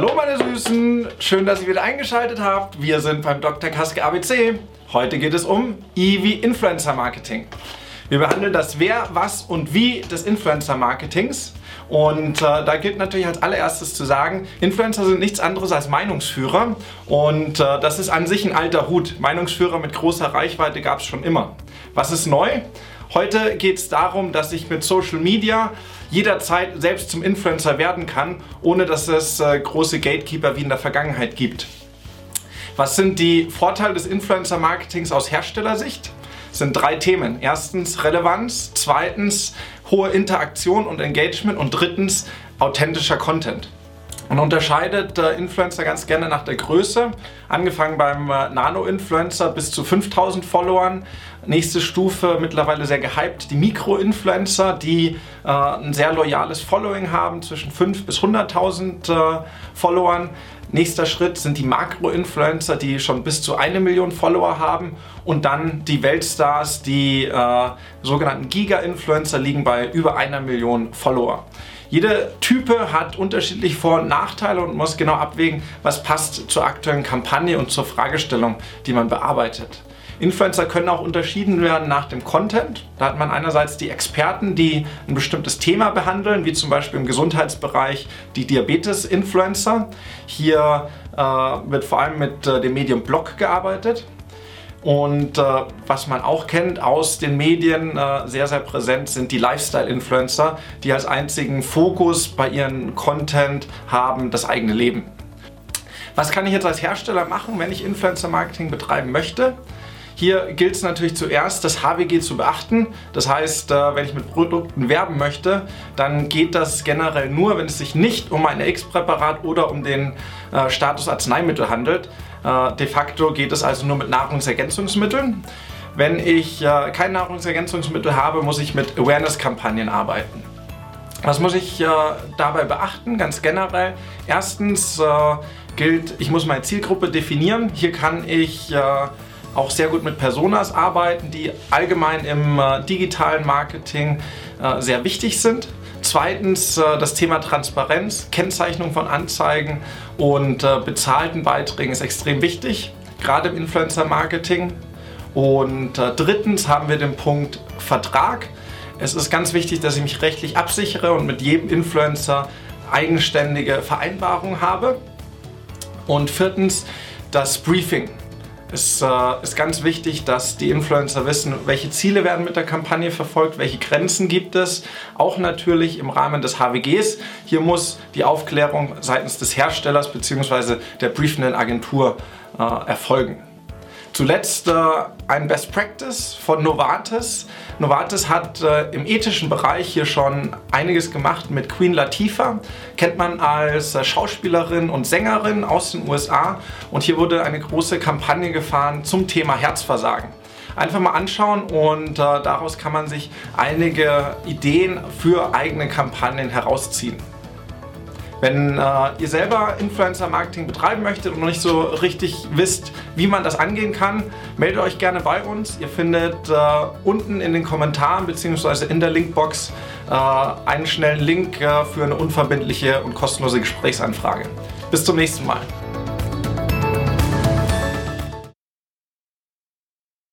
Hallo meine Süßen, schön, dass ihr wieder eingeschaltet habt. Wir sind beim Dr. Kaske ABC. Heute geht es um wie Influencer Marketing. Wir behandeln das Wer, Was und Wie des Influencer Marketings. Und äh, da gilt natürlich als allererstes zu sagen, Influencer sind nichts anderes als Meinungsführer. Und äh, das ist an sich ein alter Hut. Meinungsführer mit großer Reichweite gab es schon immer. Was ist neu? Heute geht es darum, dass ich mit Social Media jederzeit selbst zum Influencer werden kann, ohne dass es äh, große Gatekeeper wie in der Vergangenheit gibt. Was sind die Vorteile des Influencer-Marketings aus Herstellersicht? Das sind drei Themen. Erstens Relevanz, zweitens hohe Interaktion und Engagement und drittens authentischer Content. Man unterscheidet äh, Influencer ganz gerne nach der Größe, angefangen beim äh, Nano-Influencer bis zu 5000 Followern. Nächste Stufe, mittlerweile sehr gehypt, die Mikro-Influencer, die äh, ein sehr loyales Following haben, zwischen 5 bis 100.000 äh, Followern. Nächster Schritt sind die Makro-Influencer, die schon bis zu eine Million Follower haben. Und dann die Weltstars, die äh, sogenannten Giga-Influencer liegen bei über einer Million Follower. Jede Type hat unterschiedlich Vor- und Nachteile und muss genau abwägen, was passt zur aktuellen Kampagne und zur Fragestellung, die man bearbeitet. Influencer können auch unterschieden werden nach dem Content. Da hat man einerseits die Experten, die ein bestimmtes Thema behandeln, wie zum Beispiel im Gesundheitsbereich die Diabetes-Influencer. Hier äh, wird vor allem mit äh, dem Medium Blog gearbeitet. Und äh, was man auch kennt aus den Medien, äh, sehr, sehr präsent sind die Lifestyle-Influencer, die als einzigen Fokus bei ihrem Content haben das eigene Leben. Was kann ich jetzt als Hersteller machen, wenn ich Influencer-Marketing betreiben möchte? Hier gilt es natürlich zuerst, das HWG zu beachten. Das heißt, äh, wenn ich mit Produkten werben möchte, dann geht das generell nur, wenn es sich nicht um ein X-Präparat oder um den äh, Status Arzneimittel handelt. Äh, de facto geht es also nur mit Nahrungsergänzungsmitteln. Wenn ich kein Nahrungsergänzungsmittel habe, muss ich mit Awareness-Kampagnen arbeiten. Was muss ich äh, dabei beachten? Ganz generell. Erstens äh, gilt, ich muss meine Zielgruppe definieren. Hier kann ich äh, auch sehr gut mit Personas arbeiten, die allgemein im äh, digitalen Marketing äh, sehr wichtig sind. Zweitens äh, das Thema Transparenz, Kennzeichnung von Anzeigen und äh, bezahlten Beiträgen ist extrem wichtig, gerade im Influencer-Marketing. Und äh, drittens haben wir den Punkt Vertrag. Es ist ganz wichtig, dass ich mich rechtlich absichere und mit jedem Influencer eigenständige Vereinbarungen habe. Und viertens das Briefing. Es äh, ist ganz wichtig, dass die Influencer wissen, welche Ziele werden mit der Kampagne verfolgt, welche Grenzen gibt es. Auch natürlich im Rahmen des HWGs. Hier muss die Aufklärung seitens des Herstellers bzw. der briefenden Agentur äh, erfolgen. Zuletzt äh, ein Best Practice von Novartis. Novartis hat äh, im ethischen Bereich hier schon einiges gemacht mit Queen Latifah. Kennt man als äh, Schauspielerin und Sängerin aus den USA. Und hier wurde eine große Kampagne gefahren zum Thema Herzversagen einfach mal anschauen und äh, daraus kann man sich einige Ideen für eigene Kampagnen herausziehen. Wenn äh, ihr selber Influencer-Marketing betreiben möchtet und noch nicht so richtig wisst, wie man das angehen kann, meldet euch gerne bei uns. Ihr findet äh, unten in den Kommentaren bzw. in der Linkbox äh, einen schnellen Link äh, für eine unverbindliche und kostenlose Gesprächsanfrage. Bis zum nächsten Mal.